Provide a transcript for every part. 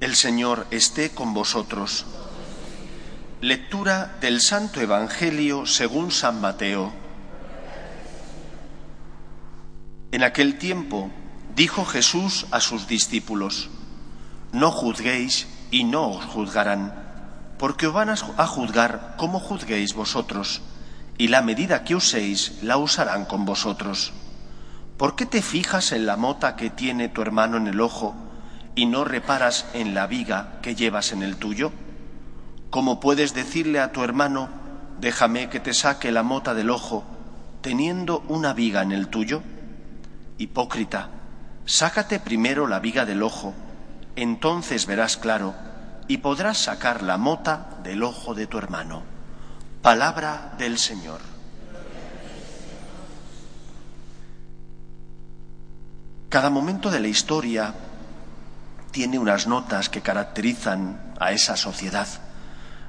El Señor esté con vosotros. Lectura del Santo Evangelio según San Mateo. En aquel tiempo dijo Jesús a sus discípulos, No juzguéis y no os juzgarán, porque os van a juzgar como juzguéis vosotros y la medida que uséis la usarán con vosotros. ¿Por qué te fijas en la mota que tiene tu hermano en el ojo y no reparas en la viga que llevas en el tuyo? ¿Cómo puedes decirle a tu hermano, déjame que te saque la mota del ojo, teniendo una viga en el tuyo? Hipócrita, sácate primero la viga del ojo, entonces verás claro y podrás sacar la mota del ojo de tu hermano. Palabra del Señor. Cada momento de la historia tiene unas notas que caracterizan a esa sociedad.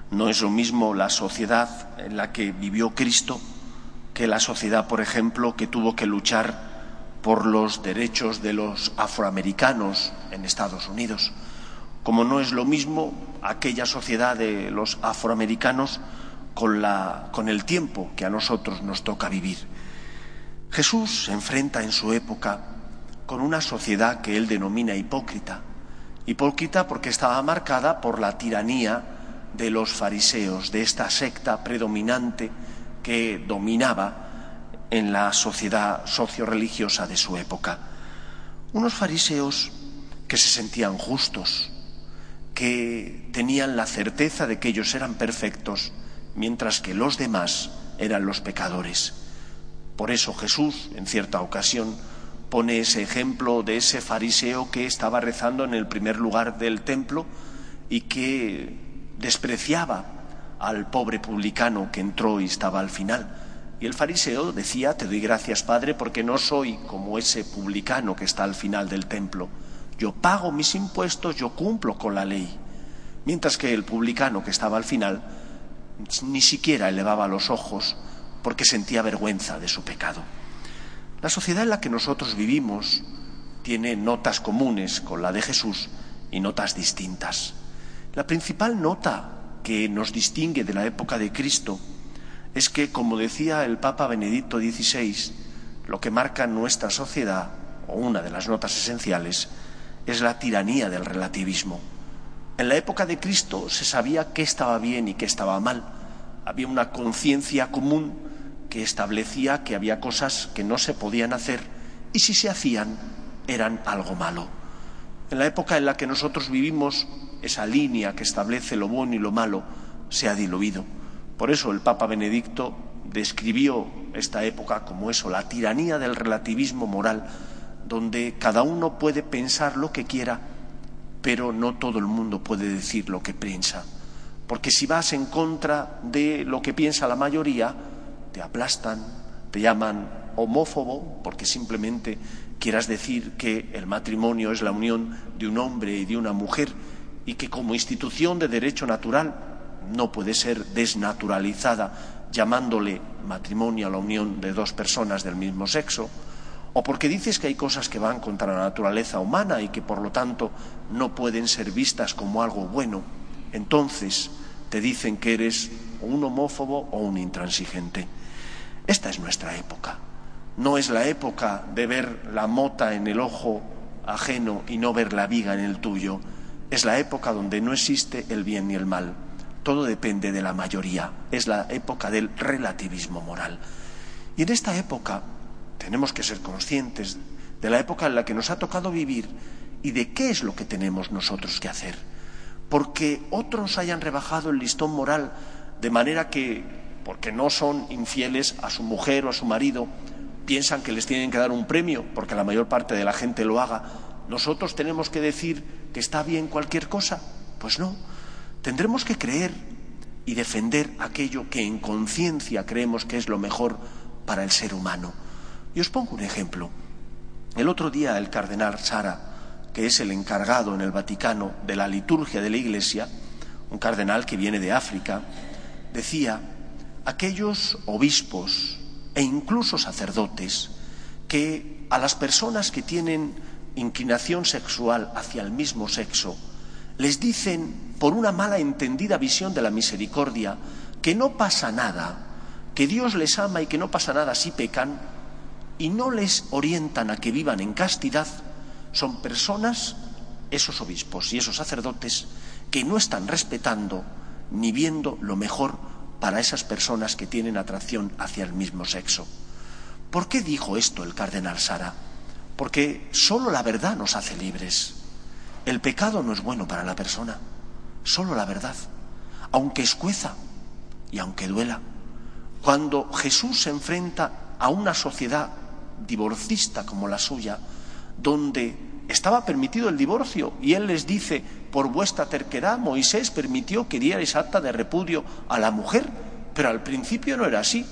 No es lo mismo la sociedad en la que vivió Cristo que la sociedad, por ejemplo, que tuvo que luchar por los derechos de los afroamericanos en Estados Unidos. Como no es lo mismo aquella sociedad de los afroamericanos con, la, con el tiempo que a nosotros nos toca vivir. Jesús se enfrenta en su época con una sociedad que él denomina hipócrita. Hipócrita porque estaba marcada por la tiranía de los fariseos, de esta secta predominante que dominaba en la sociedad socio-religiosa de su época. Unos fariseos que se sentían justos, que tenían la certeza de que ellos eran perfectos mientras que los demás eran los pecadores. Por eso Jesús, en cierta ocasión, pone ese ejemplo de ese fariseo que estaba rezando en el primer lugar del templo y que despreciaba al pobre publicano que entró y estaba al final. Y el fariseo decía, te doy gracias, Padre, porque no soy como ese publicano que está al final del templo. Yo pago mis impuestos, yo cumplo con la ley. Mientras que el publicano que estaba al final ni siquiera elevaba los ojos porque sentía vergüenza de su pecado. La sociedad en la que nosotros vivimos tiene notas comunes con la de Jesús y notas distintas. La principal nota que nos distingue de la época de Cristo es que, como decía el Papa Benedicto XVI, lo que marca nuestra sociedad, o una de las notas esenciales, es la tiranía del relativismo. En la época de Cristo se sabía qué estaba bien y qué estaba mal. Había una conciencia común que establecía que había cosas que no se podían hacer y si se hacían eran algo malo. En la época en la que nosotros vivimos, esa línea que establece lo bueno y lo malo se ha diluido. Por eso el Papa Benedicto describió esta época como eso, la tiranía del relativismo moral, donde cada uno puede pensar lo que quiera pero no todo el mundo puede decir lo que piensa. Porque si vas en contra de lo que piensa la mayoría, te aplastan, te llaman homófobo, porque simplemente quieras decir que el matrimonio es la unión de un hombre y de una mujer y que como institución de derecho natural no puede ser desnaturalizada llamándole matrimonio a la unión de dos personas del mismo sexo o porque dices que hay cosas que van contra la naturaleza humana y que por lo tanto no pueden ser vistas como algo bueno, entonces te dicen que eres un homófobo o un intransigente. Esta es nuestra época. No es la época de ver la mota en el ojo ajeno y no ver la viga en el tuyo. Es la época donde no existe el bien ni el mal. Todo depende de la mayoría. Es la época del relativismo moral. Y en esta época tenemos que ser conscientes de la época en la que nos ha tocado vivir y de qué es lo que tenemos nosotros que hacer. Porque otros hayan rebajado el listón moral de manera que, porque no son infieles a su mujer o a su marido, piensan que les tienen que dar un premio, porque la mayor parte de la gente lo haga. Nosotros tenemos que decir que está bien cualquier cosa. Pues no, tendremos que creer y defender aquello que en conciencia creemos que es lo mejor para el ser humano. Y os pongo un ejemplo. El otro día el cardenal Sara, que es el encargado en el Vaticano de la liturgia de la Iglesia, un cardenal que viene de África, decía, aquellos obispos e incluso sacerdotes que a las personas que tienen inclinación sexual hacia el mismo sexo les dicen, por una mala entendida visión de la misericordia, que no pasa nada, que Dios les ama y que no pasa nada si pecan, y no les orientan a que vivan en castidad, son personas, esos obispos y esos sacerdotes, que no están respetando ni viendo lo mejor para esas personas que tienen atracción hacia el mismo sexo. ¿Por qué dijo esto el cardenal Sara? Porque solo la verdad nos hace libres. El pecado no es bueno para la persona, solo la verdad, aunque escueza y aunque duela. Cuando Jesús se enfrenta a una sociedad divorcista como la suya, donde estaba permitido el divorcio y él les dice, por vuestra terquedad Moisés permitió que dierais acta de repudio a la mujer, pero al principio no era así.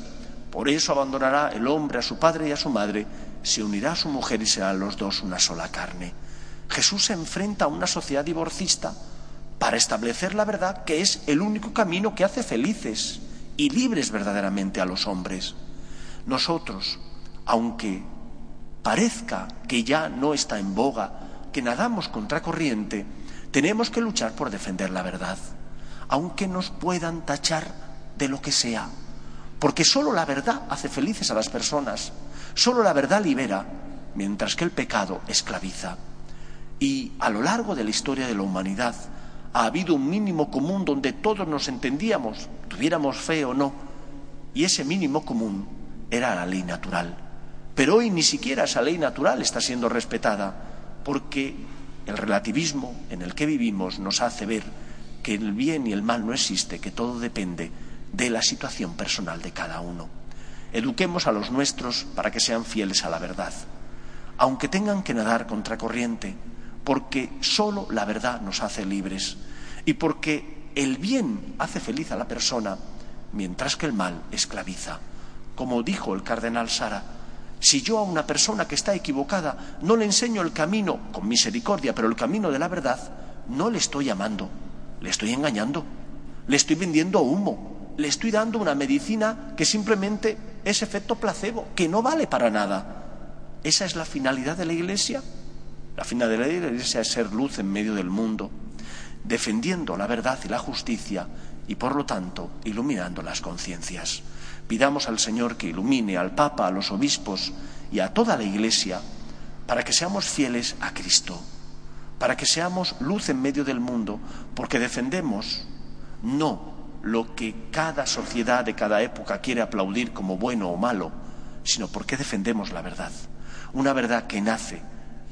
Por eso abandonará el hombre a su padre y a su madre, se unirá a su mujer y serán los dos una sola carne. Jesús se enfrenta a una sociedad divorcista para establecer la verdad que es el único camino que hace felices y libres verdaderamente a los hombres. Nosotros, aunque parezca que ya no está en boga, que nadamos contracorriente, tenemos que luchar por defender la verdad, aunque nos puedan tachar de lo que sea, porque solo la verdad hace felices a las personas, solo la verdad libera, mientras que el pecado esclaviza. Y a lo largo de la historia de la humanidad ha habido un mínimo común donde todos nos entendíamos, tuviéramos fe o no, y ese mínimo común era la ley natural. Pero hoy ni siquiera esa ley natural está siendo respetada, porque el relativismo en el que vivimos nos hace ver que el bien y el mal no existe, que todo depende de la situación personal de cada uno. Eduquemos a los nuestros para que sean fieles a la verdad, aunque tengan que nadar contracorriente, porque solo la verdad nos hace libres y porque el bien hace feliz a la persona, mientras que el mal esclaviza. Como dijo el cardenal Sara, si yo a una persona que está equivocada no le enseño el camino con misericordia, pero el camino de la verdad, no le estoy amando, le estoy engañando, le estoy vendiendo humo, le estoy dando una medicina que simplemente es efecto placebo, que no vale para nada. ¿Esa es la finalidad de la Iglesia? La finalidad de la Iglesia es ser luz en medio del mundo, defendiendo la verdad y la justicia y, por lo tanto, iluminando las conciencias. Pidamos al Señor que ilumine al Papa, a los obispos y a toda la Iglesia para que seamos fieles a Cristo, para que seamos luz en medio del mundo, porque defendemos no lo que cada sociedad de cada época quiere aplaudir como bueno o malo, sino porque defendemos la verdad, una verdad que nace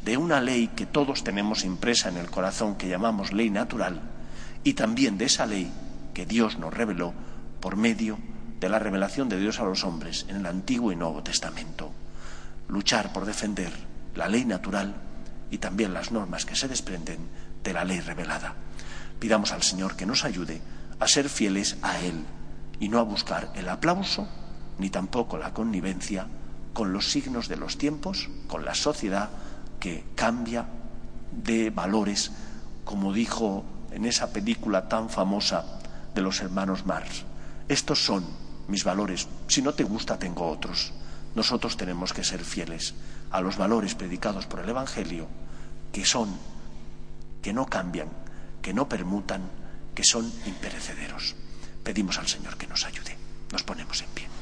de una ley que todos tenemos impresa en el corazón que llamamos ley natural y también de esa ley que Dios nos reveló por medio de la revelación de Dios a los hombres en el Antiguo y Nuevo Testamento. Luchar por defender la ley natural y también las normas que se desprenden de la ley revelada. Pidamos al Señor que nos ayude a ser fieles a Él y no a buscar el aplauso ni tampoco la connivencia con los signos de los tiempos, con la sociedad, que cambia de valores, como dijo en esa película tan famosa de los hermanos Marx. Estos son mis valores. Si no te gusta, tengo otros. Nosotros tenemos que ser fieles a los valores predicados por el Evangelio, que son, que no cambian, que no permutan, que son imperecederos. Pedimos al Señor que nos ayude. Nos ponemos en pie.